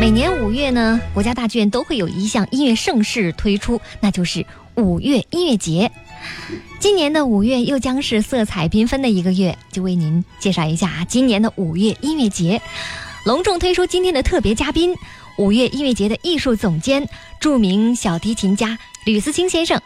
每年五月呢，国家大剧院都会有一项音乐盛事推出，那就是五月音乐节。今年的五月又将是色彩缤纷的一个月，就为您介绍一下啊今年的五月音乐节。隆重推出今天的特别嘉宾，五月音乐节的艺术总监、著名小提琴家吕思清先生。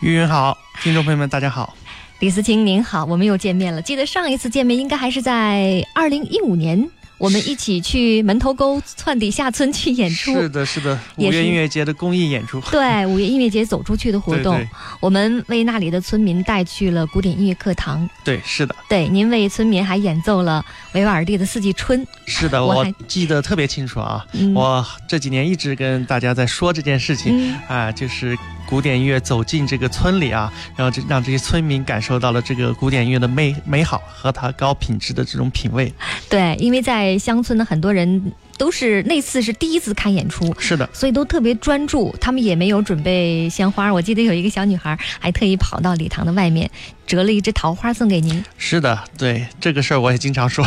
云云好，听众朋友们大家好。李思清您好，我们又见面了。记得上一次见面应该还是在二零一五年。我们一起去门头沟窜底下村去演出，是的，是的，五月音乐节的公益演出，对，五月音乐节走出去的活动，我们为那里的村民带去了古典音乐课堂，对，是的，对，您为村民还演奏了维瓦尔第的四季春，是的，我记得特别清楚啊，我这几年一直跟大家在说这件事情，啊，就是。古典音乐走进这个村里啊，然后这让这些村民感受到了这个古典音乐的美美好和它高品质的这种品味。对，因为在乡村的很多人都是那次是第一次看演出，是的，所以都特别专注，他们也没有准备鲜花。我记得有一个小女孩还特意跑到礼堂的外面折了一枝桃花送给您。是的，对这个事儿我也经常说。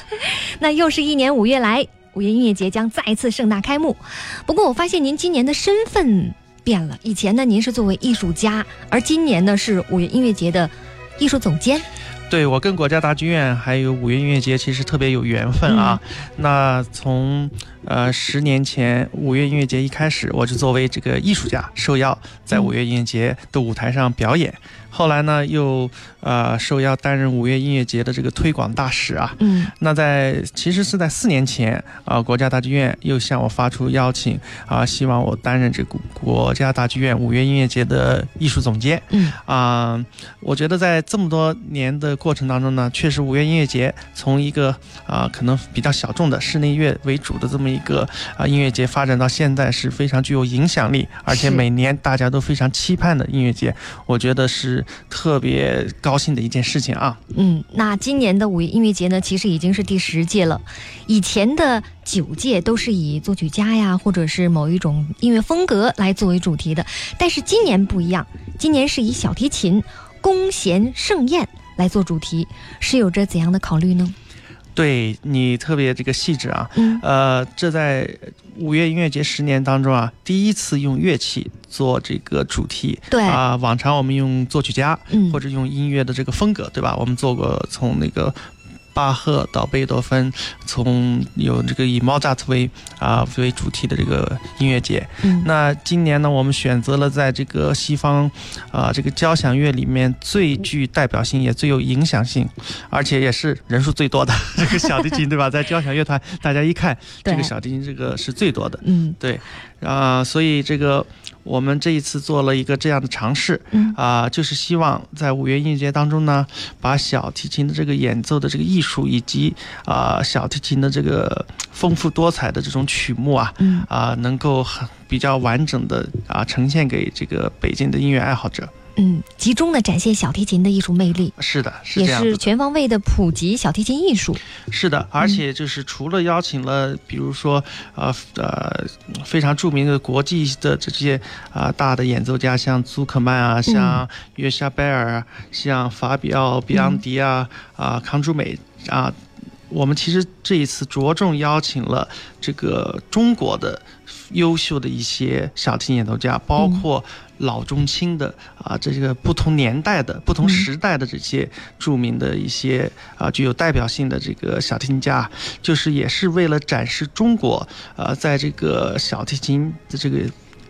那又是一年五月来，五月音乐节将再一次盛大开幕。不过我发现您今年的身份。变了，以前呢，您是作为艺术家，而今年呢是五月音乐节的艺术总监。对我跟国家大剧院还有五月音乐节其实特别有缘分啊。那从呃十年前五月音乐节一开始，我就作为这个艺术家受邀在五月音乐节的舞台上表演。后来呢，又呃受邀担任五月音乐节的这个推广大使啊。嗯。那在其实是在四年前啊，国家大剧院又向我发出邀请啊，希望我担任这个国家大剧院五月音乐节的艺术总监。嗯。啊，我觉得在这么多年的过程当中呢，确实五月音乐节从一个啊可能比较小众的室内乐为主的这么一个啊音乐节，发展到现在是非常具有影响力，而且每年大家都非常期盼的音乐节。我觉得是。特别高兴的一件事情啊！嗯，那今年的五一音乐节呢，其实已经是第十届了。以前的九届都是以作曲家呀，或者是某一种音乐风格来作为主题的，但是今年不一样，今年是以小提琴弓弦盛宴来做主题，是有着怎样的考虑呢？对你特别这个细致啊，呃，这在五月音乐节十年当中啊，第一次用乐器做这个主题。对啊，往常我们用作曲家或者用音乐的这个风格，对吧？我们做过从那个。巴赫到贝多芬，从有这个以 Mozart 为啊为主题的这个音乐节。嗯，那今年呢，我们选择了在这个西方啊这个交响乐里面最具代表性也最有影响性，而且也是人数最多的这个小提琴，对吧？在交响乐团，大家一看这个小提琴这个是最多的。嗯，对啊，所以这个。我们这一次做了一个这样的尝试，啊，就是希望在五月音乐节当中呢，把小提琴的这个演奏的这个艺术，以及啊小提琴的这个丰富多彩的这种曲目啊，啊，能够很比较完整的啊呈现给这个北京的音乐爱好者。嗯，集中的展现小提琴的艺术魅力，是的，是也是全方位的普及小提琴艺术。是的，而且就是除了邀请了，比如说呃呃非常著名的国际的这些啊大的演奏家，像祖克曼啊，像约夏贝尔，像法比奥、比昂迪啊啊康朱美啊，我们其实这一次着重邀请了这个中国的优秀的一些小提琴演奏家，包括。老中青的啊，这个不同年代的、不同时代的这些著名的一些啊，具有代表性的这个小提琴家，就是也是为了展示中国呃，在这个小提琴的这个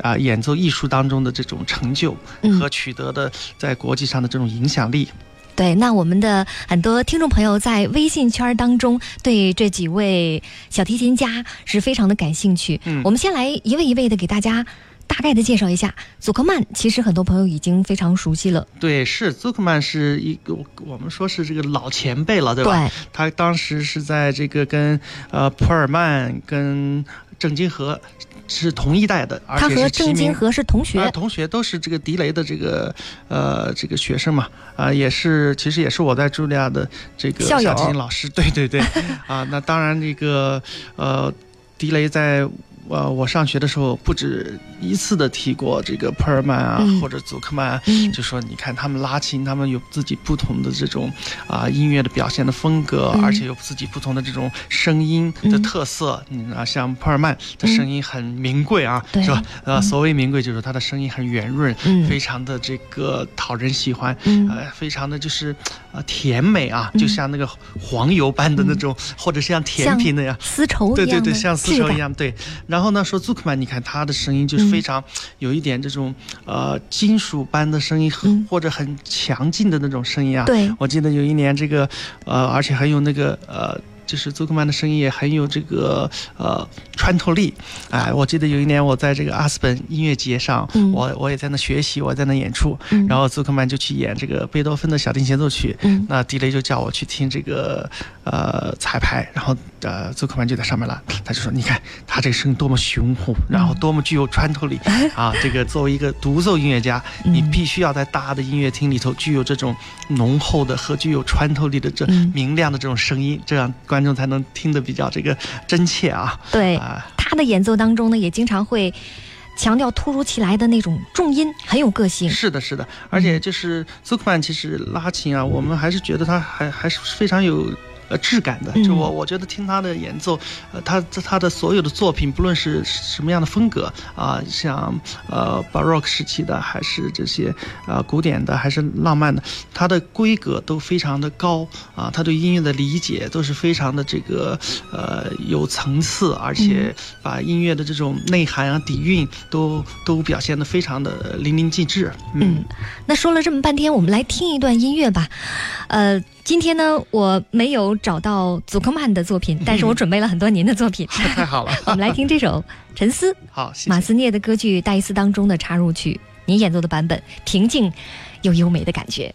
啊演奏艺术当中的这种成就和取得的在国际上的这种影响力。对，那我们的很多听众朋友在微信圈当中对这几位小提琴家是非常的感兴趣。嗯，我们先来一位一位的给大家。大概的介绍一下，祖克曼其实很多朋友已经非常熟悉了。对，是祖克曼是一个我们说是这个老前辈了，对吧？对。他当时是在这个跟呃普尔曼跟郑金和是同一代的，他和郑金和是同学，同学都是这个迪雷的这个呃这个学生嘛啊，也是其实也是我在茱莉亚的这个小提琴老师，对对对啊，那当然这个呃迪雷在。呃，我上学的时候不止一次的提过这个普尔曼啊，或者祖克曼，就说你看他们拉琴，他们有自己不同的这种啊音乐的表现的风格，而且有自己不同的这种声音的特色。嗯啊，像普尔曼的声音很名贵啊，是吧？呃，所谓名贵就是他的声音很圆润，非常的这个讨人喜欢，呃，非常的就是呃甜美啊，就像那个黄油般的那种，或者是像甜品那样。丝绸，对对对，像丝绸一样，对。然后呢，说祖克曼，你看他的声音就是非常有一点这种呃金属般的声音，或者很强劲的那种声音啊。对，我记得有一年这个呃，而且还有那个呃。就是祖克曼的声音也很有这个呃穿透力，哎，我记得有一年我在这个阿斯本音乐节上，我我也在那学习，我在那演出，然后祖克曼就去演这个贝多芬的小提协奏曲，那迪雷就叫我去听这个呃彩排，然后呃祖克曼就在上面了，他就说你看他这个声音多么雄厚，然后多么具有穿透力 啊，这个作为一个独奏音乐家，你必须要在大的音乐厅里头具有这种浓厚的和具有穿透力的这明亮的这种声音，这样观。观众才能听得比较这个真切啊！对，他的演奏当中呢，也经常会强调突如其来的那种重音，很有个性。是的，是的，而且就是苏克曼其实拉琴啊，我们还是觉得他还还是非常有。呃，质感的，就我我觉得听他的演奏，呃，他他的所有的作品，不论是什么样的风格啊，像呃，Baroque 时期的，还是这些呃古典的，还是浪漫的，他的规格都非常的高啊，他对音乐的理解都是非常的这个呃有层次，而且把音乐的这种内涵啊底蕴都都表现的非常的淋漓尽致。嗯，那说了这么半天，我们来听一段音乐吧，呃。今天呢，我没有找到祖克曼的作品，但是我准备了很多您的作品。太好了，我们来听这首《沉思》。好，马斯涅的歌剧《戴伊斯》当中的插入曲，您演奏的版本，平静又优美的感觉。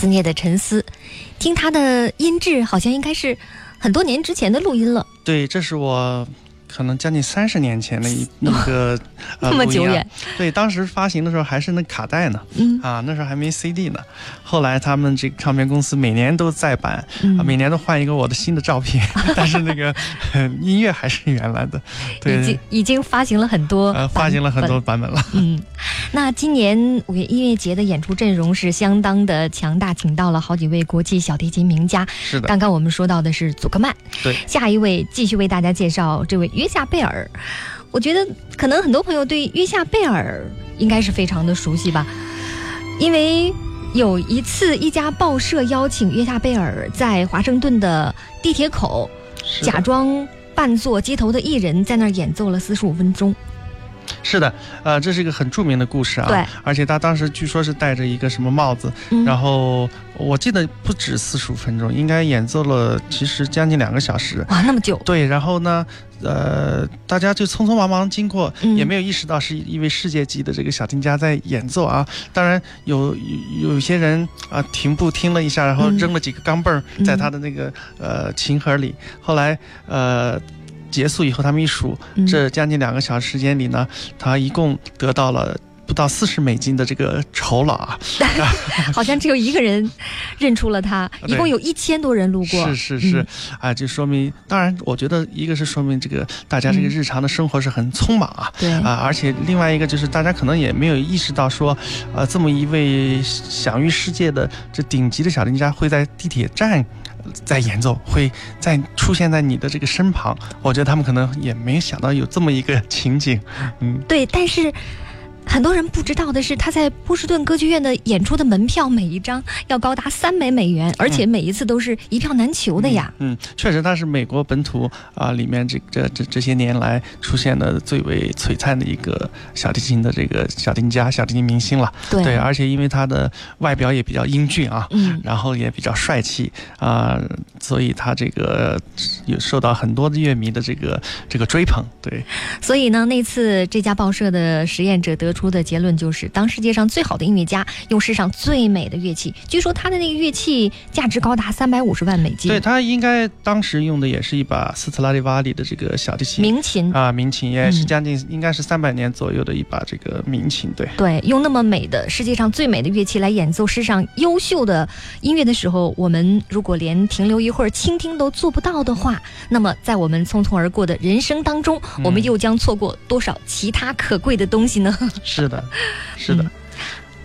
思念的沉思，听他的音质好像应该是很多年之前的录音了。对，这是我可能将近三十年前的一一个那么 久远。对，当时发行的时候还是那卡带呢，嗯啊，那时候还没 CD 呢。后来他们这个唱片公司每年都再版，每年都换一个我的新的照片，但是那个 音乐还是原来的。对已经已经发行了很多，发行了很多版本了。嗯，那今年五月音乐节的演出阵容是相当的强大，请到了好几位国际小提琴名家。是的，刚刚我们说到的是祖克曼。对，下一位继续为大家介绍这位约夏贝尔。我觉得可能很多朋友对约夏贝尔应该是非常的熟悉吧，因为有一次一家报社邀请约夏贝尔在华盛顿的地铁口假装扮作街头的艺人，在那儿演奏了四十五分钟。是的，呃，这是一个很著名的故事啊。对，而且他当时据说是戴着一个什么帽子，然后我记得不止四十五分钟，应该演奏了其实将近两个小时。哇，那么久。对，然后呢，呃，大家就匆匆忙忙经过，也没有意识到是一位世界级的这个小提家在演奏啊。当然有有些人啊停步听了一下，然后扔了几个钢镚儿在他的那个呃琴盒里。后来呃。结束以后，他们一数，这将近两个小时时间里呢，他一共得到了不到四十美金的这个酬劳啊。好像只有一个人认出了他，一共有一千多人路过。是是是，啊，就说明，当然，我觉得一个是说明这个大家这个日常的生活是很匆忙啊。对啊，而且另外一个就是大家可能也没有意识到说，呃，这么一位享誉世界的这顶级的小提琴家会在地铁站。在演奏，会在出现在你的这个身旁，我觉得他们可能也没想到有这么一个情景，嗯，对，但是。很多人不知道的是，他在波士顿歌剧院的演出的门票每一张要高达三百美元，而且每一次都是一票难求的呀。嗯，确实他是美国本土啊里面这这这这些年来出现的最为璀璨的一个小提琴的这个小提琴家、小提琴明星了。对，而且因为他的外表也比较英俊啊，嗯，然后也比较帅气啊，所以他这个有受到很多的乐迷的这个这个追捧。对，所以呢，那次这家报社的实验者得出。出的结论就是，当世界上最好的音乐家用世上最美的乐器，据说他的那个乐器价值高达三百五十万美金。对他应该当时用的也是一把斯特拉迪瓦里的这个小提琴，民琴啊，民琴也是将近应该是三百年左右的一把这个民琴。对对，用那么美的世界上最美的乐器来演奏世上优秀的音乐的时候，我们如果连停留一会儿倾听都做不到的话，那么在我们匆匆而过的人生当中，我们又将错过多少其他可贵的东西呢？是的，是的。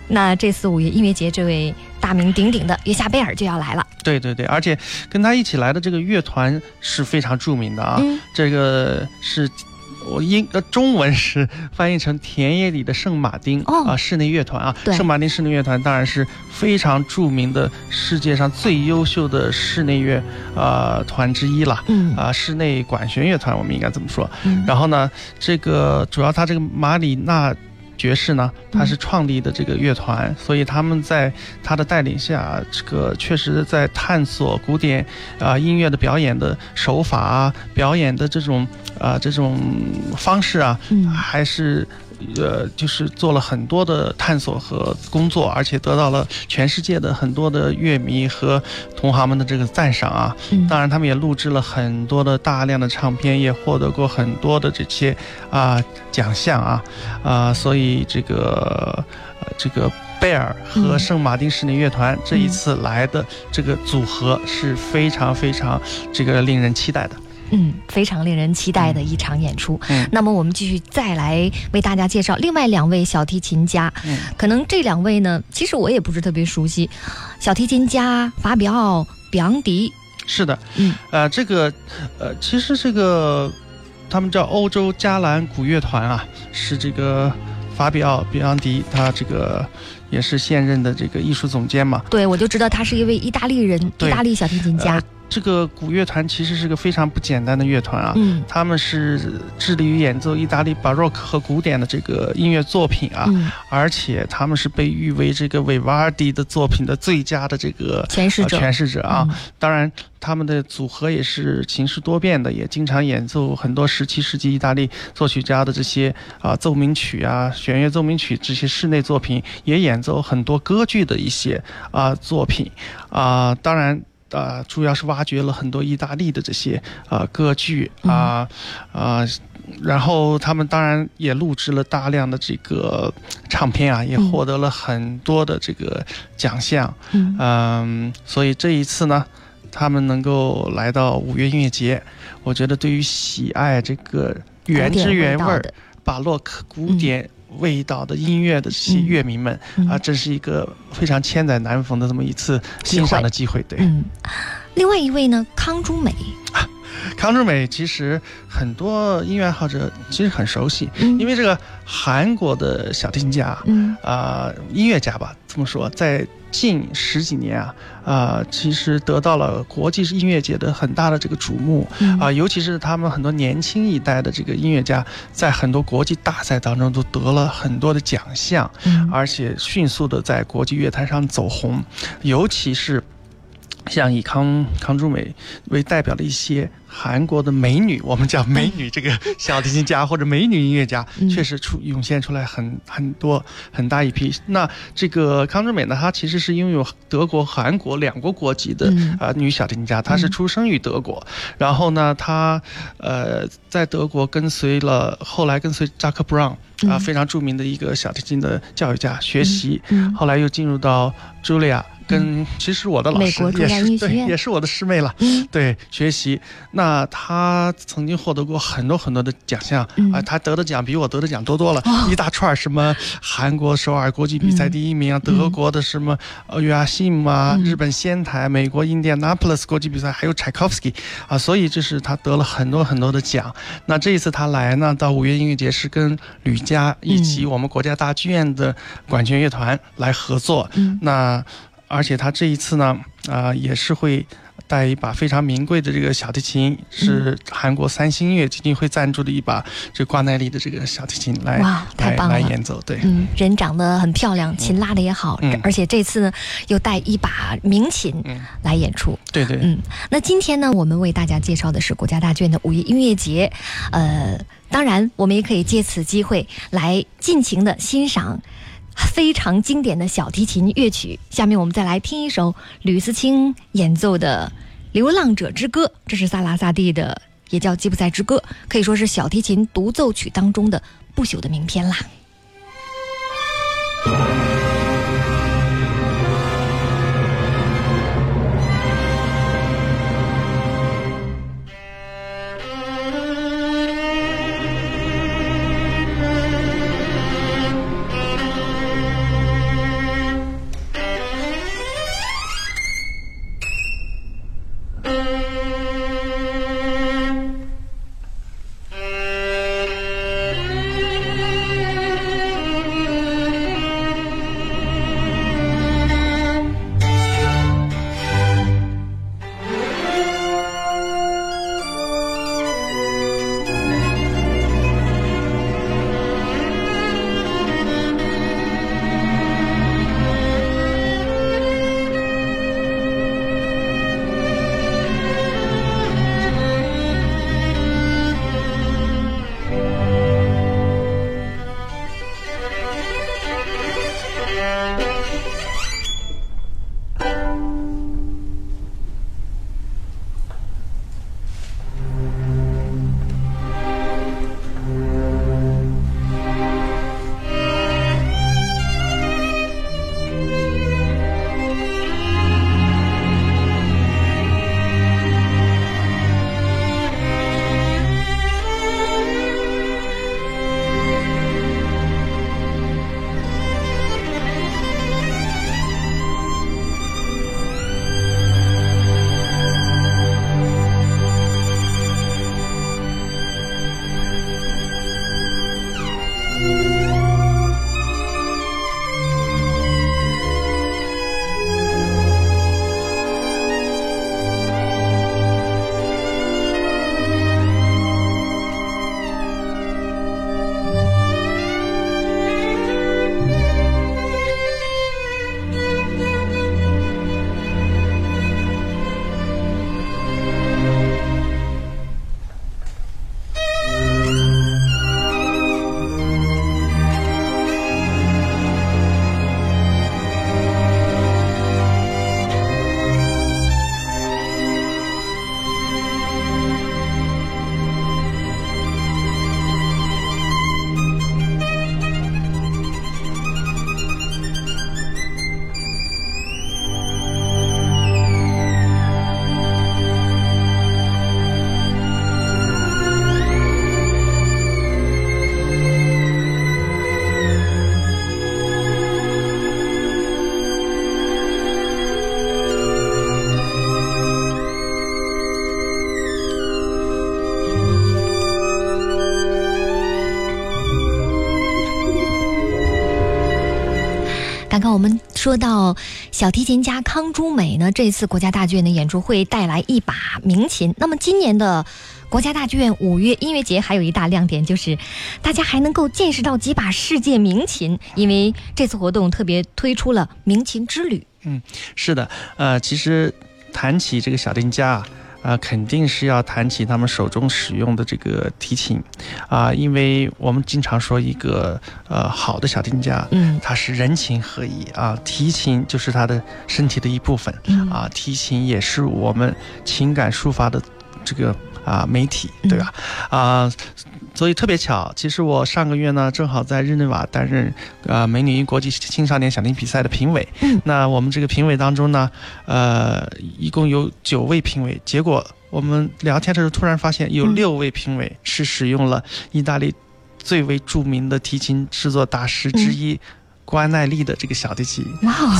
那这次五月音乐节，这位大名鼎鼎的约夏贝尔就要来了。对对对，而且跟他一起来的这个乐团是非常著名的啊。这个是我英呃中文是翻译成田野里的圣马丁啊室内乐团啊。圣马丁室内乐团当然是非常著名的世界上最优秀的室内乐啊团之一了。嗯啊，室内管弦乐团我们应该怎么说。嗯然后呢，这个主要他这个马里纳。爵士呢，他是创立的这个乐团，所以他们在他的带领下，这个确实在探索古典啊音乐的表演的手法啊，表演的这种啊这种方式啊，还是。呃，就是做了很多的探索和工作，而且得到了全世界的很多的乐迷和同行们的这个赞赏啊。当然，他们也录制了很多的大量的唱片，也获得过很多的这些啊奖项啊啊。所以这个这个贝尔和圣马丁室内乐团这一次来的这个组合是非常非常这个令人期待的。嗯，非常令人期待的一场演出。嗯，那么我们继续再来为大家介绍另外两位小提琴家。嗯，可能这两位呢，其实我也不是特别熟悉。小提琴家法比奥·比昂迪。是的，嗯，呃，这个，呃，其实这个他们叫欧洲加兰古乐团啊，是这个法比奥·比昂迪，他这个也是现任的这个艺术总监嘛。对，我就知道他是一位意大利人，意大利小提琴家。这个古乐团其实是个非常不简单的乐团啊，嗯，他们是致力于演奏意大利巴洛克和古典的这个音乐作品啊，而且他们是被誉为这个维瓦尔第的作品的最佳的这个诠释者，诠释者啊。当然，他们的组合也是形式多变的，也经常演奏很多十七世纪意大利作曲家的这些啊奏鸣曲啊、弦乐奏鸣曲这些室内作品，也演奏很多歌剧的一些啊作品啊。当然。呃，主要是挖掘了很多意大利的这些呃歌剧啊啊，然后他们当然也录制了大量的这个唱片啊，也获得了很多的这个奖项。嗯，所以这一次呢，他们能够来到五月音乐节，我觉得对于喜爱这个原汁原味儿巴洛克古典。味道的音乐的这些乐迷们啊，这是一个非常千载难逢的这么一次欣赏的机会。对，嗯，另外一位呢，康珠美。康珠美其实很多音乐爱好者其实很熟悉，因为这个韩国的小提琴家，嗯啊音乐家吧，这么说，在近十几年啊啊，其实得到了国际音乐界的很大的这个瞩目啊，尤其是他们很多年轻一代的这个音乐家，在很多国际大赛当中都得了很多的奖项，而且迅速的在国际乐坛上走红，尤其是。像以康康珠美为代表的一些韩国的美女，我们叫美女这个 小提琴家或者美女音乐家，确实出涌现出来很很多很大一批。那这个康珠美呢，她其实是拥有德国、韩国两国国籍的啊女小提琴家，她是出生于德国，然后呢，她呃在德国跟随了后来跟随扎克布朗啊非常著名的一个小提琴的教育家学习，后来又进入到茱莉亚。跟其实我的老师也是对，也是我的师妹了。对，学习。那她曾经获得过很多很多的奖项啊，她得的奖比我得的奖多多了，一大串什么韩国首尔国际比赛第一名啊，德国的什么呃约阿西姆啊，日本仙台，美国印第安纳普勒斯国际比赛，还有柴可夫斯基啊，所以这是她得了很多很多的奖。那这一次她来呢，到五月音乐节是跟吕嘉以及我们国家大剧院的管弦乐团来合作。那而且他这一次呢，啊，也是会带一把非常名贵的这个小提琴，是韩国三星音乐基金会赞助的一把这瓜奈里的这个小提琴来来来演奏。对，嗯，人长得很漂亮，琴拉的也好，而且这次呢又带一把名琴来演出。对对，嗯，那今天呢，我们为大家介绍的是国家大剧院的五一音乐节，呃，当然我们也可以借此机会来尽情的欣赏。非常经典的小提琴乐曲，下面我们再来听一首吕思清演奏的《流浪者之歌》，这是萨拉萨蒂的，也叫《吉普赛之歌》，可以说是小提琴独奏曲当中的不朽的名篇啦。说到小提琴家康朱美呢，这次国家大剧院的演出会带来一把名琴。那么今年的国家大剧院五月音乐节还有一大亮点，就是大家还能够见识到几把世界名琴，因为这次活动特别推出了名琴之旅。嗯，是的，呃，其实谈起这个小提琴家。啊，肯定是要谈起他们手中使用的这个提琴，啊，因为我们经常说一个呃好的小提琴家，嗯，他是人琴合一啊，提琴就是他的身体的一部分，啊，提琴也是我们情感抒发的这个啊媒体，对吧？啊。所以特别巧，其实我上个月呢，正好在日内瓦担任呃美女国际青少年小提比赛的评委。嗯，那我们这个评委当中呢，呃，一共有九位评委。结果我们聊天的时候，突然发现有六位评委是使用了意大利最为著名的提琴制作大师之一。关奈力的这个小提琴，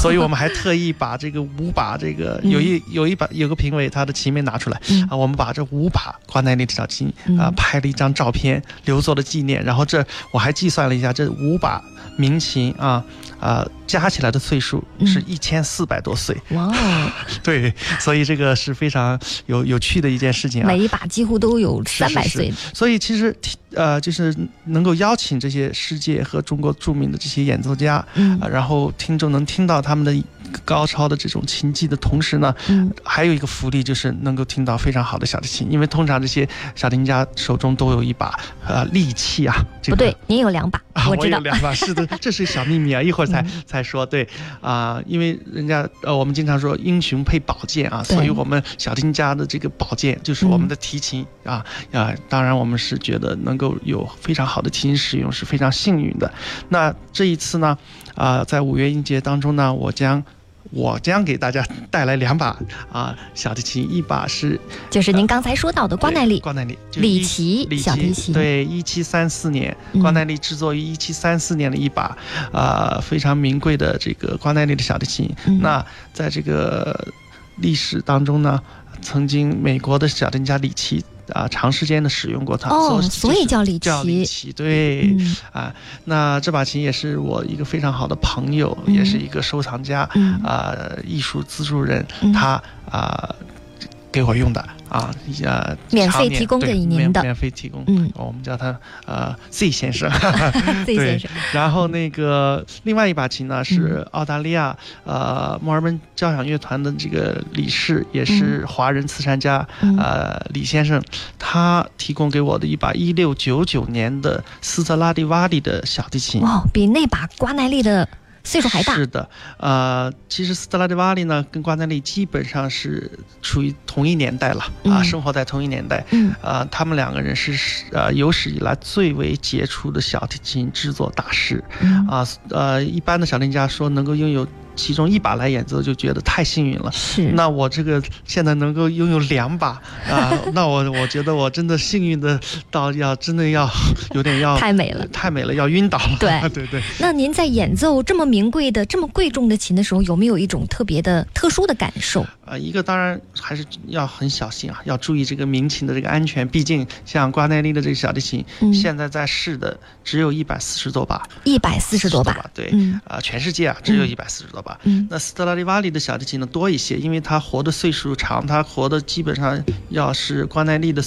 所以我们还特意把这个五把这个有一有一把有个评委他的琴没拿出来啊，我们把这五把关奈力的小提琴啊拍了一张照片留作了纪念，然后这我还计算了一下这五把民琴啊啊。加起来的岁数是一千四百多岁。哇，对，所以这个是非常有有趣的一件事情啊。每一把几乎都有三百岁。所以其实呃，就是能够邀请这些世界和中国著名的这些演奏家，嗯，然后听众能听到他们的高超的这种琴技的同时呢，嗯，还有一个福利就是能够听到非常好的小提琴，因为通常这些小提琴家手中都有一把呃利器啊。不对，您有两把，我有。两把是的，这是小秘密啊，一会儿才才。才说对啊，因为人家呃，我们经常说英雄配宝剑啊，所以我们小丁家的这个宝剑就是我们的提琴啊啊，当然我们是觉得能够有非常好的提琴使用是非常幸运的。那这一次呢啊，在五月音节当中呢，我将。我将给大家带来两把啊小提琴，一把是就是您刚才说到的关奈利，关奈利里奇小提琴，对，一七三四年，关奈利制作于一七三四年的一把啊非常名贵的这个关奈利的小提琴。那在这个历史当中呢，曾经美国的小提琴家里奇。啊，长时间的使用过它，哦，所以叫李叫李奇，对，啊，那这把琴也是我一个非常好的朋友，也是一个收藏家，啊，艺术资助人，他啊给我用的。啊，呃，免费提供给您的，免费提供，嗯，我们叫他呃 Z 先生，Z 先生。然后那个另外一把琴呢，是澳大利亚呃墨尔本交响乐团的这个理事，也是华人慈善家，呃李先生，他提供给我的一把一六九九年的斯特拉蒂瓦里的小提琴。哇，比那把瓜奈利的。岁数还大，是的，呃，其实斯特拉迪瓦利呢，跟瓜奈利基本上是处于同一年代了啊，生活在同一年代，嗯，啊，他们两个人是呃有史以来最为杰出的小提琴制作大师，啊，呃，一般的小提琴家说能够拥有。其中一把来演奏就觉得太幸运了。是，那我这个现在能够拥有两把啊，那我我觉得我真的幸运的到要真的要有点要太美了，太美了，要晕倒了。对对对。那您在演奏这么名贵的、这么贵重的琴的时候，有没有一种特别的、特殊的感受？啊，一个当然还是要很小心啊，要注意这个民琴的这个安全。毕竟像瓜奈利的这个小提琴，现在在世的只有一百四十多把，一百四十多把，对，啊，全世界啊只有一百四十多把。那斯特拉迪瓦里的小提琴呢多一些，因为它活的岁数长，它活的基本上要是瓜奈利的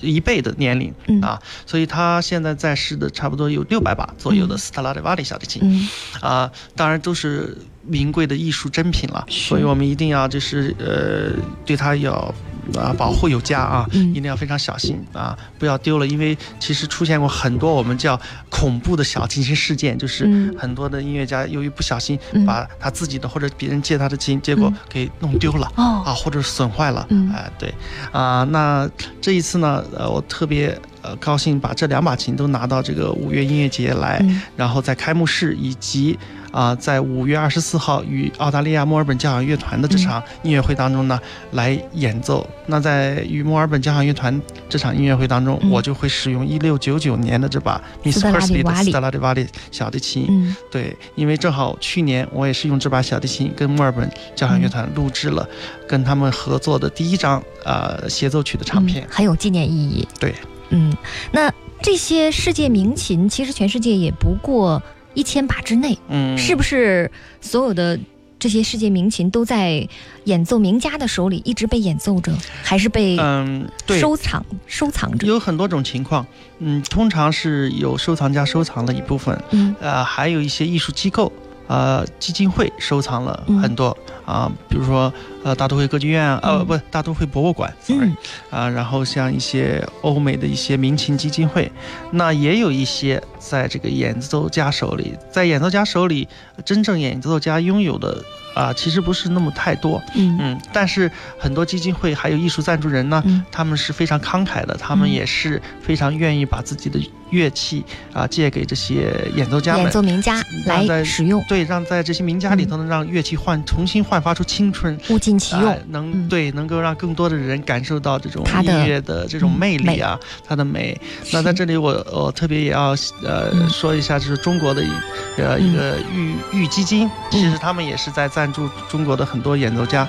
一倍的年龄啊，所以他现在在世的差不多有六百把左右的斯特拉迪瓦里小提琴，啊，当然都是。名贵的艺术珍品了，所以我们一定要就是呃，对它要啊保护有加啊，一定要非常小心啊，不要丢了。因为其实出现过很多我们叫恐怖的小提琴事件，就是很多的音乐家由于不小心把他自己的或者别人借他的琴，结果给弄丢了啊，或者损坏了。哎，对。啊，那这一次呢，呃，我特别呃高兴把这两把琴都拿到这个五月音乐节来，然后在开幕式以及。啊，在五月二十四号与澳大利亚墨尔本交响乐团的这场音乐会当中呢，来演奏。那在与墨尔本交响乐团这场音乐会当中，我就会使用一六九九年的这把 Miss Persley 的斯特拉迪瓦里小提琴。对，因为正好去年我也是用这把小提琴跟墨尔本交响乐团录制了跟他们合作的第一张呃协奏曲的唱片，很有纪念意义。对，嗯，那这些世界名琴，其实全世界也不过。一千把之内。嗯，是不是所有的这些世界名琴都在演奏名家的手里一直被演奏着，还是被嗯收藏收藏着？有很多种情况。嗯，通常是有收藏家收藏了一部分。嗯，呃，还有一些艺术机构。呃，基金会收藏了很多啊，比如说呃，大都会歌剧院呃，不，大都会博物馆，sorry，啊，然后像一些欧美的一些民情基金会，那也有一些在这个演奏家手里，在演奏家手里，真正演奏家拥有的。啊，其实不是那么太多，嗯。嗯，但是很多基金会还有艺术赞助人呢，他们是非常慷慨的，他们也是非常愿意把自己的乐器啊借给这些演奏家们、演奏名家来使用，对，让在这些名家里头能让乐器焕重新焕发出青春，物尽其用，能对能够让更多的人感受到这种音乐的这种魅力啊，它的美。那在这里我我特别也要呃说一下，就是中国的一呃一个玉玉基金，其实他们也是在在。赞助中国的很多演奏家。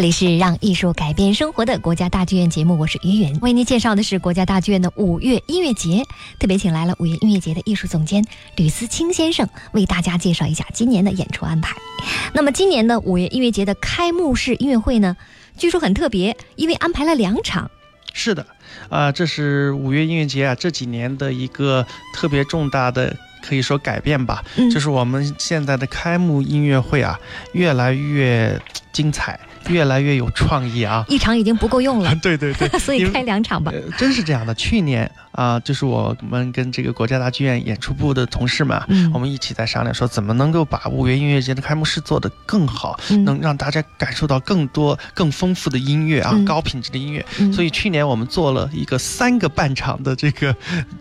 这里是让艺术改变生活的国家大剧院节目，我是于云，为您介绍的是国家大剧院的五月音乐节，特别请来了五月音乐节的艺术总监吕思清先生，为大家介绍一下今年的演出安排。那么今年的五月音乐节的开幕式音乐会呢，据说很特别，因为安排了两场。是的，啊，这是五月音乐节啊这几年的一个特别重大的，可以说改变吧，就是我们现在的开幕音乐会啊，越来越精彩。越来越有创意啊！一场已经不够用了，对对对，所以开两场吧。真是这样的，去年啊，就是我们跟这个国家大剧院演出部的同事们，我们一起在商量，说怎么能够把五月音乐节的开幕式做得更好，能让大家感受到更多、更丰富的音乐啊，高品质的音乐。所以去年我们做了一个三个半场的这个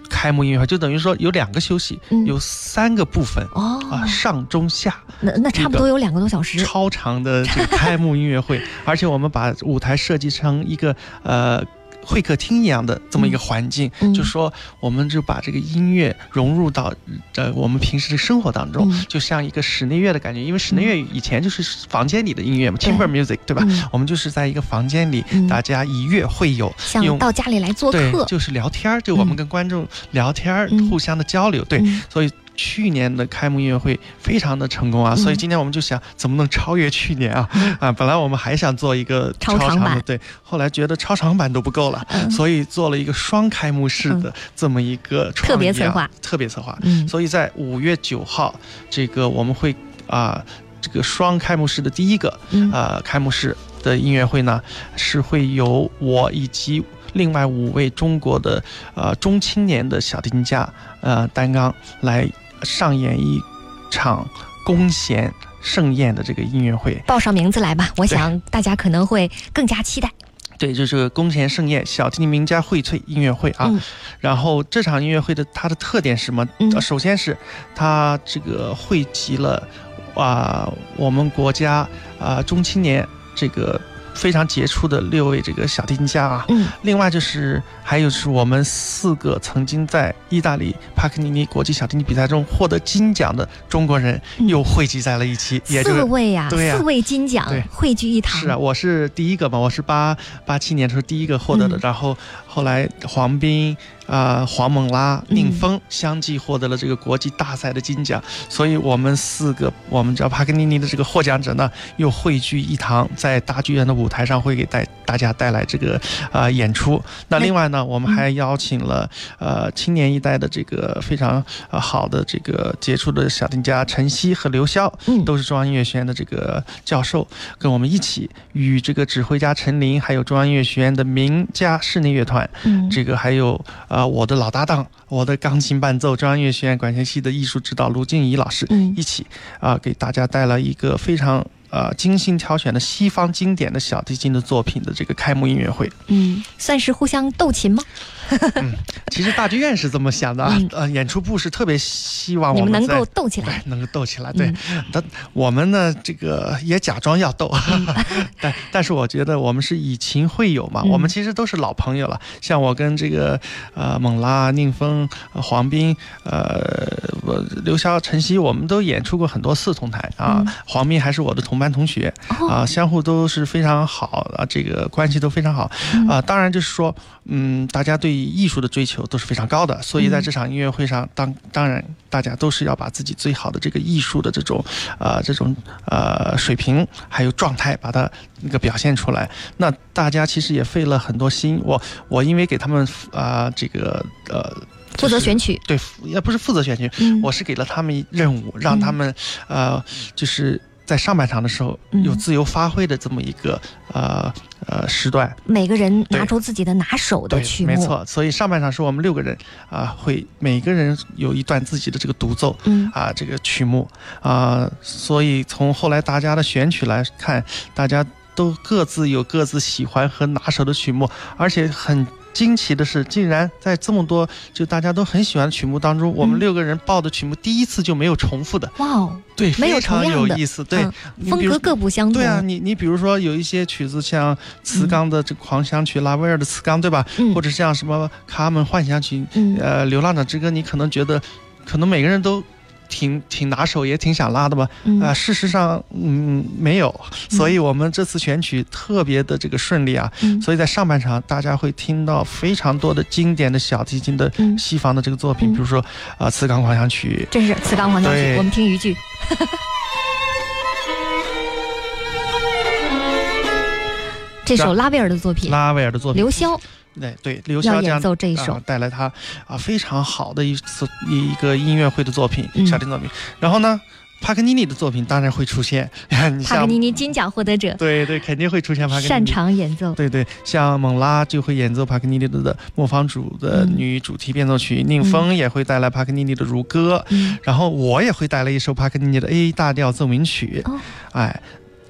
开幕音乐会，就等于说有两个休息，有三个部分哦。啊，上中下，那那差不多有两个多小时，超长的这个开幕音乐。会，而且我们把舞台设计成一个呃会客厅一样的这么一个环境，就说我们就把这个音乐融入到呃我们平时的生活当中，就像一个室内乐的感觉。因为室内乐以前就是房间里的音乐嘛，chamber music，对吧？我们就是在一个房间里，大家以乐会友，像到家里来做客，就是聊天儿，就我们跟观众聊天儿，互相的交流，对，所以。去年的开幕音乐会非常的成功啊，所以今天我们就想怎么能超越去年啊？啊！本来我们还想做一个超长的，对，后来觉得超长版都不够了，所以做了一个双开幕式的这么一个特别策划，特别策划。所以在五月九号，这个我们会啊，这个双开幕式的第一个啊开幕式的音乐会呢，是会由我以及。另外五位中国的呃中青年的小提琴家呃担纲来上演一场弓弦盛宴的这个音乐会，报上名字来吧，我想大家可能会更加期待。对，就是弓弦盛宴小提琴名家荟萃音乐会啊。然后这场音乐会的它的特点是什么？首先是它这个汇集了啊我们国家啊中青年这个。非常杰出的六位这个小提琴家啊，嗯，另外就是还有是我们四个曾经在意大利帕克尼尼国际小提琴比赛中获得金奖的中国人又汇集在了一起，四位呀，对呀，四位金奖汇聚一堂。是啊，我是第一个嘛，我是八八七年的时候第一个获得的，然后后来黄斌。啊，黄猛拉、宁峰相继获得了这个国际大赛的金奖，所以我们四个，我们叫帕格尼尼的这个获奖者呢，又汇聚一堂，在大剧院的舞台上会给带大家带来这个啊演出。那另外呢，我们还邀请了呃青年一代的这个非常呃好的这个杰出的小提琴家陈曦和刘潇，都是中央音乐学院的这个教授，跟我们一起与这个指挥家陈琳，还有中央音乐学院的名家室内乐团，这个还有啊。啊，我的老搭档，我的钢琴伴奏，中央音乐学院管弦系的艺术指导卢静怡老师，一起啊，给大家带来一个非常呃精心挑选的西方经典的小提琴的作品的这个开幕音乐会。嗯，算是互相斗琴吗？嗯，其实大剧院是这么想的啊，呃，演出部是特别希望我们能够斗起来，能够斗起来。对，但我们呢，这个也假装要斗，但但是我觉得我们是以情会友嘛，我们其实都是老朋友了。像我跟这个呃猛拉、宁峰、黄斌、呃我刘潇、陈曦，我们都演出过很多次同台啊。黄斌还是我的同班同学啊，相互都是非常好啊，这个关系都非常好啊。当然就是说。嗯，大家对艺术的追求都是非常高的，所以在这场音乐会上，当当然大家都是要把自己最好的这个艺术的这种，呃，这种呃水平还有状态，把它那个表现出来。那大家其实也费了很多心，我我因为给他们啊这个呃负责选曲，对，也不是负责选曲，我是给了他们任务，让他们呃就是。在上半场的时候有自由发挥的这么一个呃呃时段，每个人拿出自己的拿手的曲目，没错。所以上半场是我们六个人啊，会每个人有一段自己的这个独奏，嗯。啊这个曲目。啊，所以从后来大家的选曲来看，大家都各自有各自喜欢和拿手的曲目，而且很。惊奇的是，竟然在这么多就大家都很喜欢的曲目当中，我们六个人报的曲目第一次就没有重复的。哇哦，对，非常有意思。对，风格各不相同。对啊，你你比如说有一些曲子，像茨冈的这个狂想曲，拉威尔的茨冈，对吧？或者像什么卡门幻想曲，呃，流浪者之歌，你可能觉得，可能每个人都。挺挺拿手，也挺想拉的吧？啊，事实上，嗯，没有，所以我们这次选曲特别的这个顺利啊。所以在上半场，大家会听到非常多的经典的小提琴的西方的这个作品，比如说啊，《磁钢狂想曲》。这是《磁钢狂想曲》，我们听一句。这首拉威尔的作品。拉威尔的作品。刘潇。对对，刘潇演奏这一首，带来他啊非常好的一次一个音乐会的作品，小提作品。然后呢，帕格尼尼的作品当然会出现。帕格尼尼金奖获得者，对对，肯定会出现。帕格尼尼擅长演奏，对对，像蒙拉就会演奏帕格尼尼的《磨坊主》的女主题变奏曲，宁峰也会带来帕格尼尼的《如歌》，然后我也会带来一首帕格尼尼的 A 大调奏鸣曲，哎。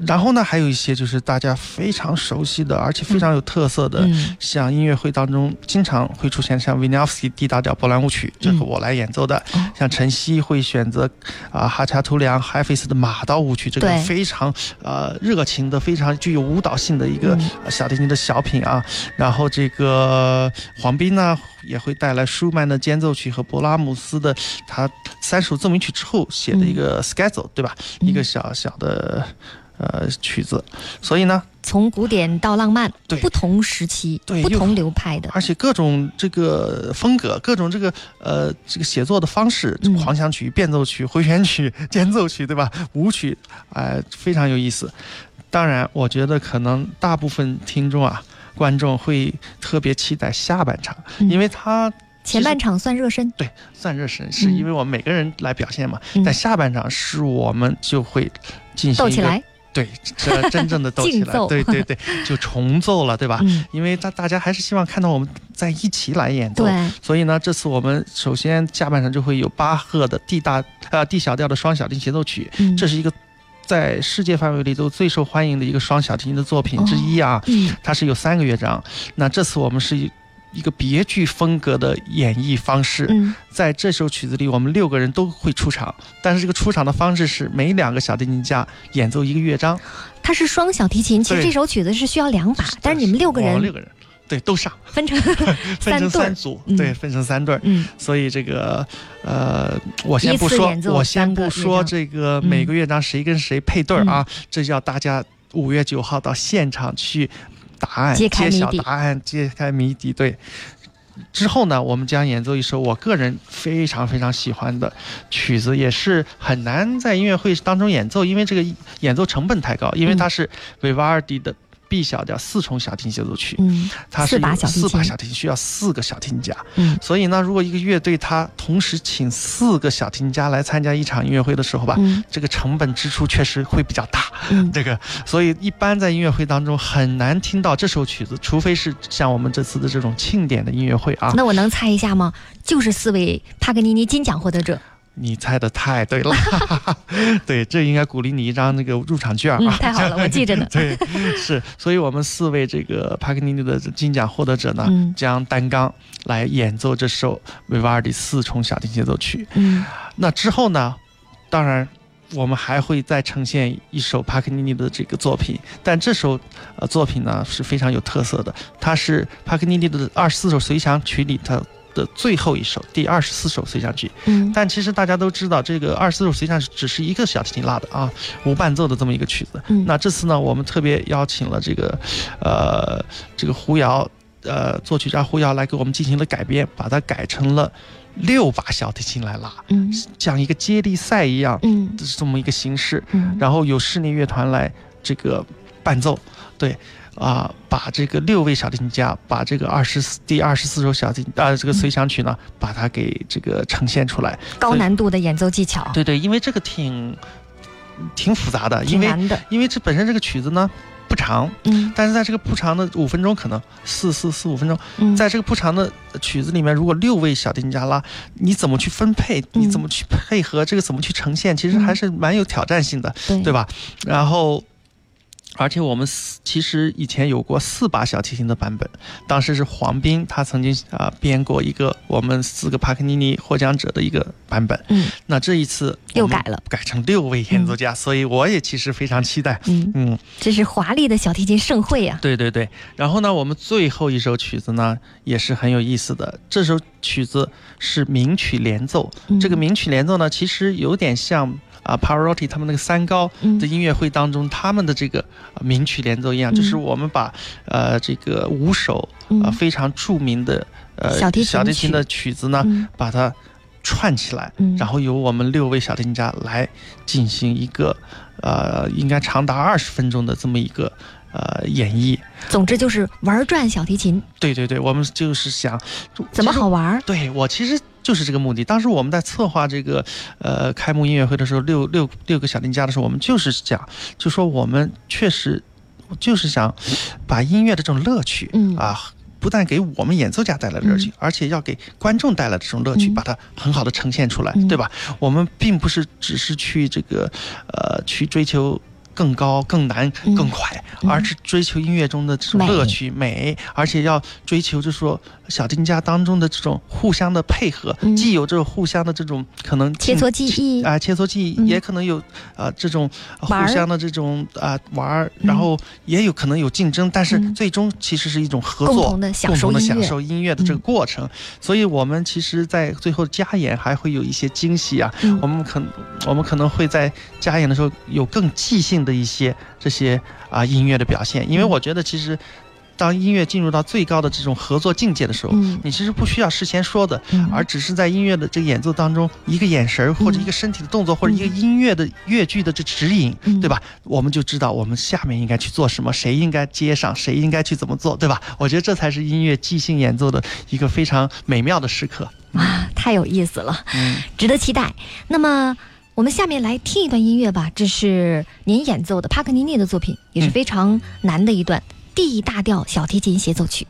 然后呢，还有一些就是大家非常熟悉的，而且非常有特色的，像音乐会当中经常会出现，像维尼奥斯基 D 大调波兰舞曲，这是我来演奏的。像晨曦会选择啊哈查图良海菲斯的马刀舞曲，这个非常呃热情的、非常具有舞蹈性的一个小提琴的小品啊。然后这个黄斌呢也会带来舒曼的间奏曲和勃拉姆斯的他三首奏鸣曲之后写的一个 schedule，对吧？一个小小的。呃，曲子，所以呢，从古典到浪漫，对不同时期，对不同流派的，而且各种这个风格，各种这个呃这个写作的方式，狂想曲、变奏曲、回旋曲、间奏曲，对吧？舞曲，哎，非常有意思。当然，我觉得可能大部分听众啊，观众会特别期待下半场，因为他前半场算热身，对，算热身，是因为我们每个人来表现嘛。但下半场是我们就会进行斗起来。对，这 真正的斗起来，对对对，就重奏了，对吧？因为大大家还是希望看到我们在一起来演奏，所以呢，这次我们首先下半场就会有巴赫的 D 大呃 D 小调的双小提协奏曲，这是一个在世界范围里都最受欢迎的一个双小提琴的作品之一啊。它是有三个乐章，那这次我们是。一个别具风格的演绎方式，在这首曲子里，我们六个人都会出场，但是这个出场的方式是每两个小提琴家演奏一个乐章。它是双小提琴，其实这首曲子是需要两把，但是你们六个人，六个人，对，都上，分成 分成三组，对，分成三对儿。嗯，所以这个呃，我先不说，我先不说这个每个乐章谁跟谁配对儿啊，这要大家五月九号到现场去。答案揭晓答案，揭开谜底。对，之后呢，我们将演奏一首我个人非常非常喜欢的曲子，也是很难在音乐会当中演奏，因为这个演奏成本太高，因为它是维瓦尔第的。B 小调四重小提琴协奏曲，嗯，它是四把小提琴，需要四个小提琴。家，嗯，所以呢，如果一个乐队他同时请四个小提琴家来参加一场音乐会的时候吧，这个成本支出确实会比较大，嗯，这个，所以一般在音乐会当中很难听到这首曲子，除非是像我们这次的这种庆典的音乐会啊。那我能猜一下吗？就是四位帕格尼尼金奖获得者。你猜的太对了，对，这应该鼓励你一张那个入场券啊！太好了，我记着呢。对，是，所以我们四位这个帕格尼尼的金奖获得者呢，将担纲来演奏这首维瓦尔第四重小提琴协奏曲。嗯，那之后呢，当然我们还会再呈现一首帕格尼尼的这个作品，但这首呃作品呢是非常有特色的，它是帕格尼尼的二十四首随想曲里头。的最后一首，第二十四首随想曲。嗯，但其实大家都知道，这个二十四首随想曲只是一个小提琴拉的啊，无伴奏的这么一个曲子。嗯，那这次呢，我们特别邀请了这个，呃，这个胡瑶，呃，作曲家胡瑶来给我们进行了改编，把它改成了六把小提琴来拉，嗯，像一个接力赛一样，嗯，是这么一个形式。嗯，然后有室内乐团来这个伴奏，对。啊，把这个六位小提琴家，把这个二十四第二十四首小提啊这个随想曲呢，把它给这个呈现出来，高难度的演奏技巧。对对，因为这个挺挺复杂的，因为因为这本身这个曲子呢不长，嗯，但是在这个不长的五分钟，可能四四四五分钟，嗯，在这个不长的曲子里面，如果六位小提琴家拉，你怎么去分配？你怎么去配合？这个怎么去呈现？其实还是蛮有挑战性的，对吧？然后。而且我们四其实以前有过四把小提琴的版本，当时是黄斌他曾经啊编过一个我们四个帕克尼尼获奖者的一个版本。嗯，那这一次又改了，改成六位演奏家，所以我也其实非常期待。嗯嗯，这是华丽的小提琴盛会呀。对对对，然后呢，我们最后一首曲子呢也是很有意思的，这首曲子是名曲联奏。这个名曲联奏呢，其实有点像。啊 p a r o t t i 他们那个三高的音乐会当中，他们的这个名曲连奏一样，就是我们把呃这个五首啊非常著名的呃小提琴的曲子呢，把它串起来，然后由我们六位小提琴家来进行一个呃应该长达二十分钟的这么一个。呃，演绎，总之就是玩转小提琴。对对对，我们就是想怎么好玩？对我其实就是这个目的。当时我们在策划这个呃开幕音乐会的时候，六六六个小丁家的时候，我们就是讲，就说我们确实就是想把音乐的这种乐趣，嗯啊，不但给我们演奏家带来乐趣，而且要给观众带来这种乐趣，把它很好的呈现出来，对吧？我们并不是只是去这个呃去追求。更高、更难、更快，而是追求音乐中的这种乐趣、美，而且要追求，就是说小丁家当中的这种互相的配合，既有这种互相的这种可能切磋技艺。啊，切磋技艺，也可能有啊这种互相的这种啊玩儿，然后也有可能有竞争，但是最终其实是一种合作，共同的享受音乐。的这个过程。所以我们其实，在最后加演还会有一些惊喜啊，我们可我们可能会在加演的时候有更即兴的。的一些这些啊音乐的表现，因为我觉得其实，当音乐进入到最高的这种合作境界的时候，你其实不需要事先说的，而只是在音乐的这个演奏当中，一个眼神或者一个身体的动作，或者一个音乐的乐句的这指引，对吧？我们就知道我们下面应该去做什么，谁应该接上，谁应该去怎么做，对吧？我觉得这才是音乐即兴演奏的一个非常美妙的时刻哇，太有意思了，嗯，值得期待。那么。我们下面来听一段音乐吧，这是您演奏的帕克尼尼的作品，也是非常难的一段 D 大调小提琴协奏曲。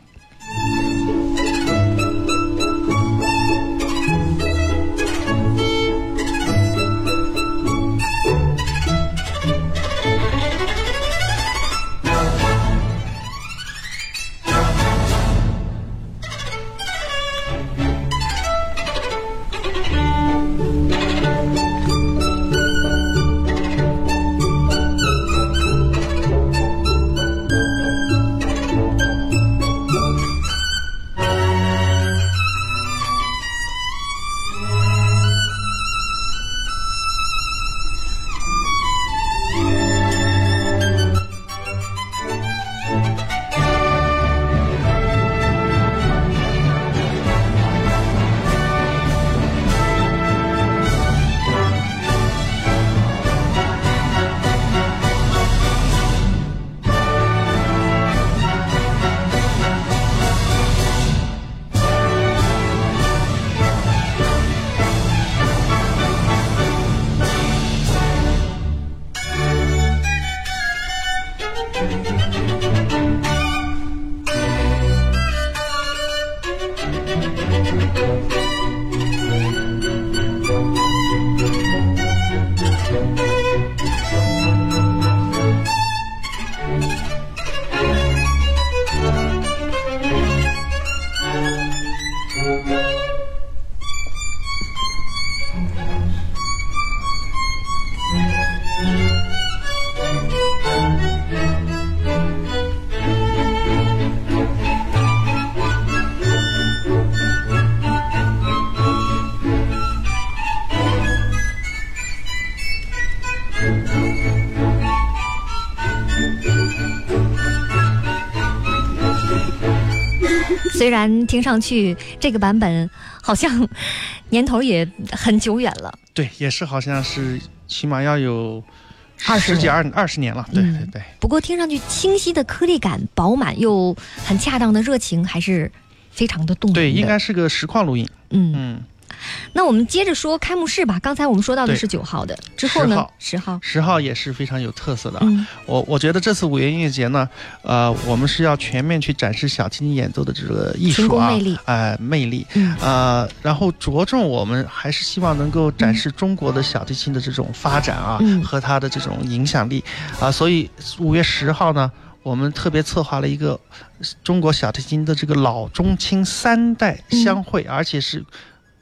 虽然听上去这个版本好像年头也很久远了。对，也是好像是起码要有二十十几二二十年了。对嗯对对。不过听上去清晰的颗粒感、饱满又很恰当的热情，还是非常的动人的。对，应该是个实况录音。嗯。嗯，那我们接着说开幕式吧。刚才我们说到的是九号的，之后呢？十号。十号也是非常有特色的我我觉得这次五月音乐节呢，呃，我们是要全面去展示小提琴演奏的这个艺术啊，功魅力哎、魅力。嗯呃，然后着重我们还是希望能够展示中国的小提琴的这种发展啊，嗯和它的这种影响力啊、所以五月十号呢，我们特别策划了一个中国小提琴的这个老中青三代相会，而且是。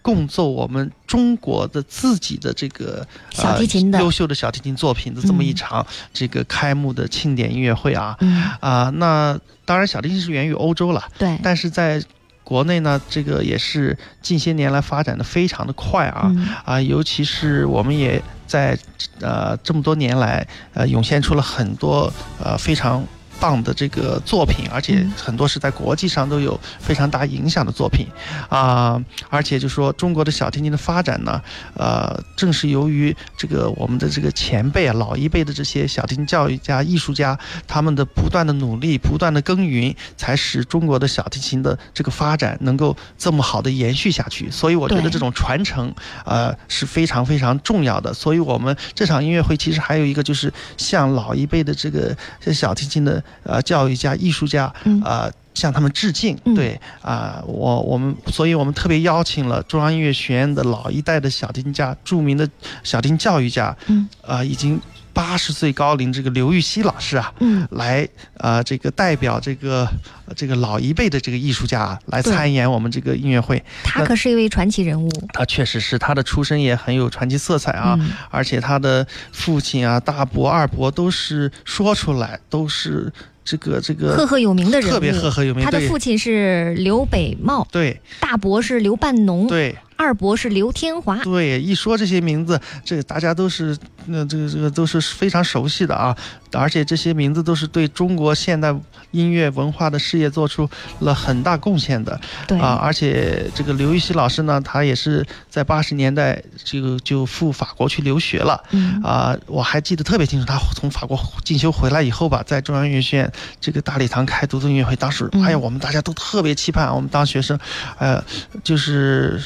共奏我们中国的自己的这个小提琴的。呃、优秀的小提琴作品的这么一嗯场这个开幕的庆典音乐会啊。嗯，啊、那当然小提琴是源于欧洲了，对。但是在国内呢，这个也是近些年来发展的非常的快啊、嗯。啊，尤其是我们也在呃这么多年来呃涌现出了很多呃非常。棒的这个作品，而且嗯很多是在国际上都有非常大影响的作品，啊、而且就说中国的小提琴的发展呢，呃，正是由于这个我们的这个前辈啊，老一辈的这些小提琴教育家、艺术家，他们的不断的努力、不断的耕耘，才使中国的小提琴的这个发展能够这么好的延续下去。所以我觉得这种传承，呃，是非常非常重要的。所以我们这场音乐会其实还有一个就是向老一辈的这个这小提琴的呃教育家、艺术家，嗯呃。向他们致敬，嗯对啊、我我们，所以我们特别邀请了中央音乐学院的老一代的小提琴家，著名的小提琴教育家，嗯呃，已经八十岁高龄这个刘禹锡老师啊，嗯。来呃这个代表这个呃这个老一辈的这个艺术家啊，来参演我们这个音乐会。他可是一位传奇人物。他确实是他的出身也很有传奇色彩啊，嗯。而且他的父亲啊、大伯、二伯都是说出来都是这个这个赫赫有名的人物，特别赫赫有名。他的父亲是刘北茂，对。大伯是刘半农，对二伯是刘天华。对，一说这些名字，这个大家都是那、这个这个都是非常熟悉的啊，而且这些名字都是对中国现代音乐文化的事业做出了很大贡献的对啊。而且这个刘禹锡老师呢，他也是在八十年代这个就赴法国去留学了。嗯啊、我还记得特别清楚，他从法国进修回来以后吧，在中央音乐学院这个大礼堂开独奏音乐会，当时嗯哎呀，我们大家都特别期盼，我们当学生，呃，就是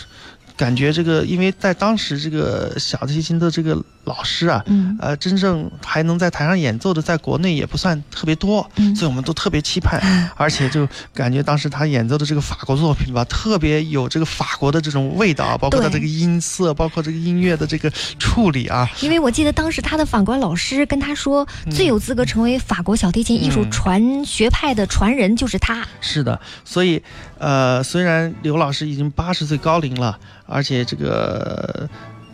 感觉这个，因为在当时这个小提琴的这个老师啊，嗯。呃，真正还能在台上演奏的，在国内也不算特别多，嗯。所以我们都特别期盼，而且就感觉当时他演奏的这个法国作品吧，特别有这个法国的这种味道，包括他这个音色，包括这个音乐的这个处理啊，因为我记得当时他的法国老师跟他说，嗯最有资格成为法国小提琴艺术嗯传学派的传人就是他。是的，所以呃，虽然刘老师已经八十岁高龄了，而且这个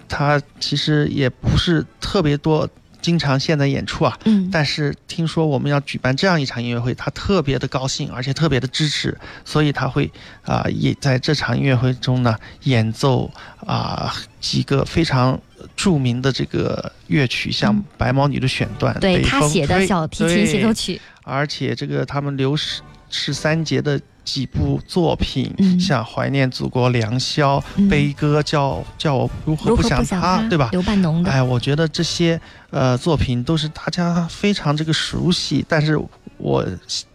他其实也不是特别多。经常现在演出啊，嗯，但是听说我们要举办这样一场音乐会，他特别的高兴，而且特别的支持，所以他会啊、也在这场音乐会中呢演奏啊、几个非常著名的这个乐曲，像嗯《白毛女》的选段，对他写的小提琴协奏曲，而且这个他们刘氏十三节的几部作品，嗯像《怀念祖国良宵》嗯悲歌叫叫我如何不想他，对吧？刘半农的，哎，我觉得这些呃作品都是大家非常这个熟悉，但是我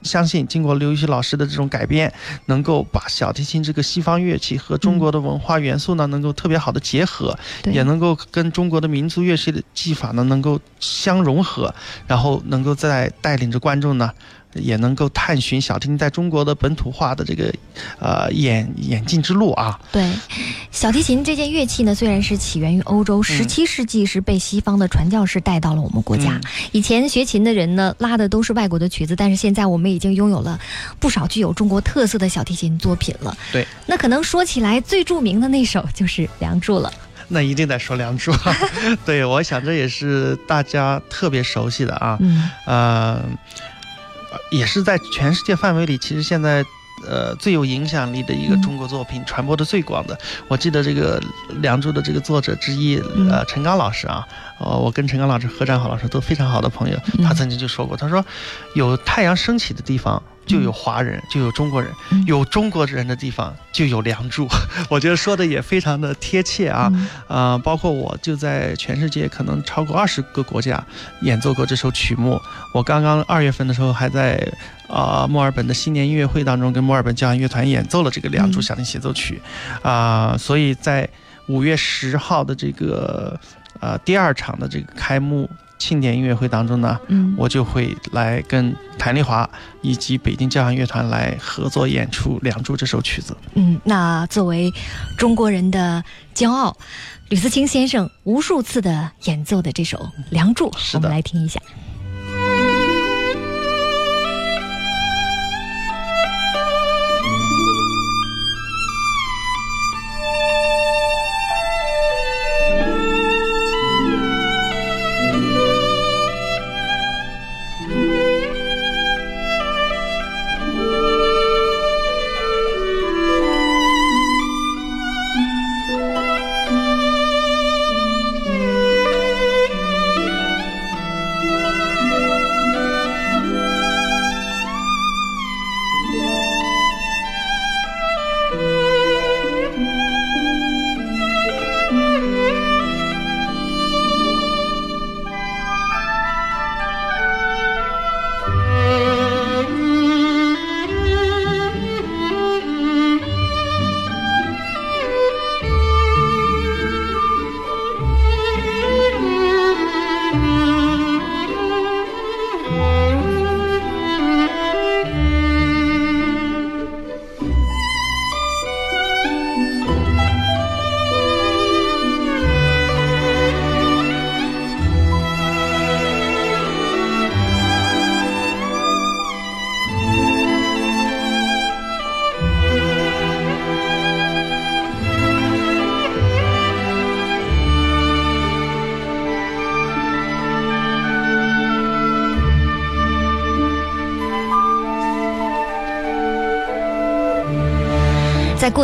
相信经过刘禹锡老师的这种改编，能够把小提琴这个西方乐器和中国的文化元素呢，能够特别好的结合，对也能够跟中国的民族乐器的技法呢，能够相融合，然后能够再带领着观众呢。也能够探寻小提琴在中国的本土化的这个，呃演演进之路啊。对，小提琴这件乐器呢，虽然是起源于欧洲，十七世纪是被西方的传教士带到了我们国家。嗯以前学琴的人呢，拉的都是外国的曲子，但是现在我们已经拥有了不少具有中国特色的小提琴作品了。对，那可能说起来最著名的那首就是《梁祝》了。那一定得说梁祝，对我想这也是大家特别熟悉的啊。嗯呃，也是在全世界范围里，其实现在呃最有影响力的一个嗯。中国作品，传播的最广的。我记得这个《梁祝》的这个作者之一，嗯。呃，陈刚老师啊，呃，我跟陈刚老师、何占豪老师都非常好的朋友，嗯。他曾经就说过，他说有太阳升起的地方，就有华人，就有中国人，有中国人的地方就有梁祝。我觉得说的也非常的贴切啊啊！包括我就在全世界可能超过二十个国家演奏过这首曲目。我刚刚二月份的时候还在啊墨尔本的新年音乐会当中跟墨尔本交响乐团演奏了这个梁祝小提协奏曲啊，所以在五月十号的这个呃第二场的这个开幕。庆典音乐会当中呢，嗯，我就会来跟谭丽华以及北京交响乐团来合作演出《梁祝》这首曲子。嗯，那作为中国人的骄傲，吕思清先生无数次的演奏的这首《梁祝》，我们来听一下。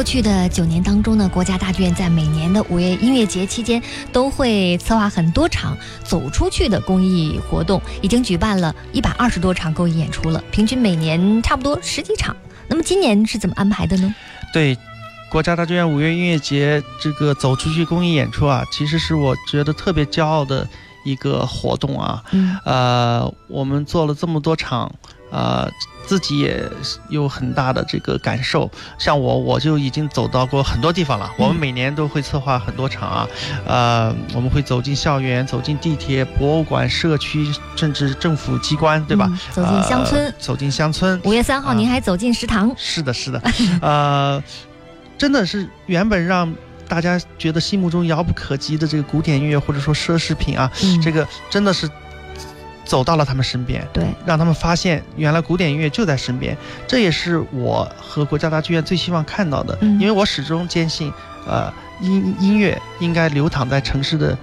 去的九年当中呢，国家大剧院在每年的五月音乐节期间都会策划很多场走出去的公益活动，已经举办了一百二十多场公益演出了，平均每年差不多十几场。那么今年是怎么安排的呢？对，国家大剧院五月音乐节这个走出去公益演出啊，其实是我觉得特别骄傲的一个活动啊。嗯。呃，我们做了这么多场。呃，自己也有很大的这个感受。像我，我就已经走到过很多地方了。我们每年都会策划很多场啊，呃，我们会走进校园，走进地铁、博物馆、社区，甚至政府机关，对吧？走进乡村，走进乡村。五月三号，您还走进食堂。是的，是的。呃，真的是原本让大家觉得心目中遥不可及的这个古典音乐，或者说奢侈品啊，这个真的是。走到了他们身边，对，让他们发现原来古典音乐就在身边，这也是我和国家大剧院最希望看到的。因为我始终坚信，呃，音音乐应该流淌在城市的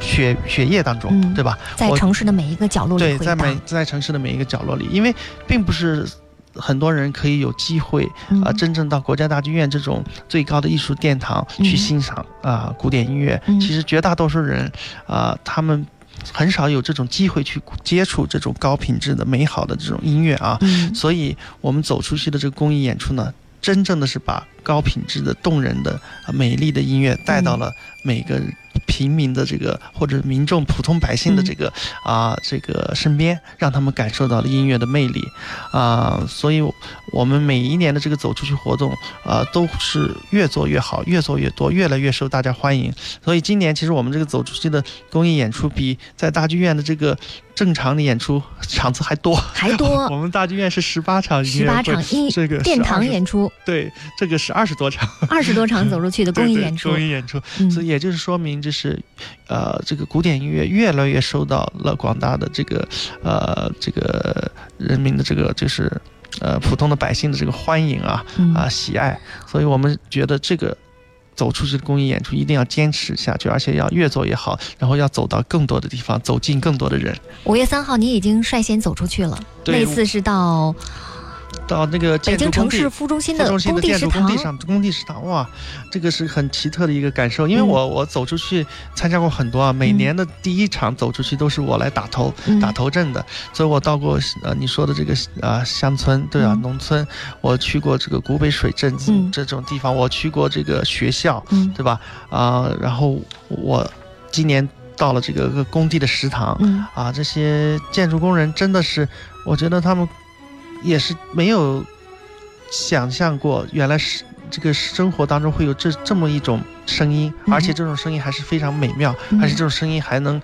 血血液当中，对吧？在城市的每一个角落里，对，在每在城市的每一个角落里，因为并不是很多人可以有机会啊，真正到国家大剧院这种最高的艺术殿堂去欣赏啊古典音乐。其实绝大多数人啊，他们。很少有这种机会去接触这种高品质的、美好的这种音乐啊，所以我们走出去的这个公益演出呢，真正的是把高品质的、动人的、美丽的音乐带到了每个。平民的这个或者民众普通百姓的这个啊这个身边，让他们感受到了音乐的魅力啊，所以我们每一年的这个走出去活动啊都是越做越好，越做越多，越来越受大家欢迎。所以今年其实我们这个走出去的公益演出比在大剧院的这个正常的演出场次还多，还多。我们大剧院是十八场，十八场音这个殿堂演出，对，这个是二十多场，二十多场 走出去的公益演出，公益演出，所以也就是说明就是，呃，这个古典音乐越来越受到了广大的这个，呃，这个人民的这个就是，呃，普通的百姓的这个欢迎啊，啊，喜爱。所以我们觉得这个走出去的公益演出一定要坚持下去，而且要越做越好，然后要走到更多的地方，走进更多的人。五月三号，你已经率先走出去了，那次是到。到那个北京城市副中心的工地食堂，工地上工地食堂哇，这个是很奇特的一个感受。因为我我走出去参加过很多啊，每年的第一场走出去都是我来打头打头阵的，所以我到过呃你说的这个啊乡村对啊农村，我去过这个古北水镇这种地方，我去过这个学校对吧？啊，然后我今年到了这个工地的食堂啊，这些建筑工人真的是，我觉得他们。也是没有想象过，原来是这个生活当中会有这这么一种声音，而且这种声音还是非常美妙，而且这种声音还能。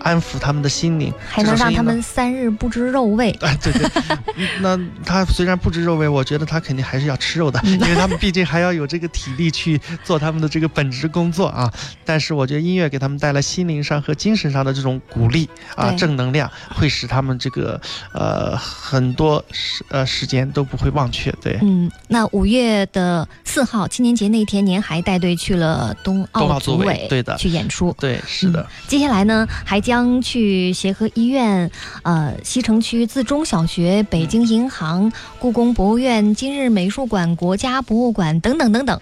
安抚他们的心灵，还能让他们三日不知肉味。哎，对对，那他虽然不知肉味，我觉得他肯定还是要吃肉的，因为他们毕竟还要有这个体力去做他们的这个本职工作啊。但是我觉得音乐给他们带来心灵上和精神上的这种鼓励啊，正能量，会使他们这个呃很多时呃时间都不会忘却。对，嗯，那五月的四号青年节那天，您还带队去了冬奥组委，对的，去演出。对，是的。接下来呢，还。将去协和医院、呃西城区自中小学、北京银行、故宫博物院、今日美术馆、国家博物馆等等等等。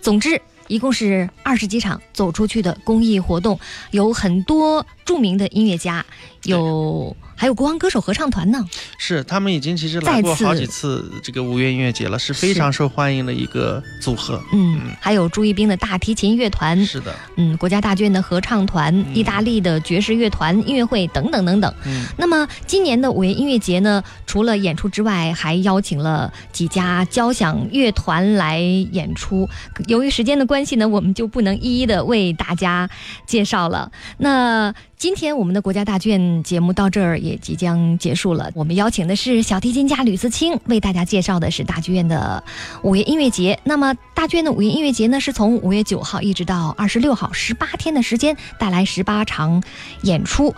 总之，一共是二十几场走出去的公益活动，有很多著名的音乐家，有。还有国王歌手合唱团呢，是他们已经其实来过好几次这个五月音乐节了，是非常受欢迎的一个组合。嗯，还有朱一冰的大提琴乐团，是的，嗯，国家大剧院的合唱团，意大利的爵士乐团音乐会等等等等。嗯，那么今年的五月音乐节呢，除了演出之外，还邀请了几家交响乐团来演出。由于时间的关系呢，我们就不能一一的为大家介绍了。那。今天我们的国家大剧院节目到这儿也即将结束了。我们邀请的是小提琴家吕思清，为大家介绍的是大剧院的五月音乐节。那么大剧院的五月音乐节呢，是从五月九号一直到二十六号，十八天的时间，带来十八场演出，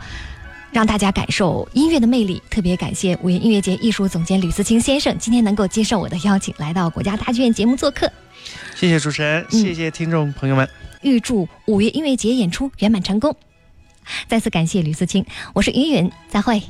让大家感受音乐的魅力。特别感谢五月音乐节艺术总监吕思清先生今天能够接受我的邀请，来到国家大剧院节目做客。谢谢主持人，谢谢听众朋友们。预祝五月音乐节演出圆满成功。再次感谢吕思清，我是云云，再会。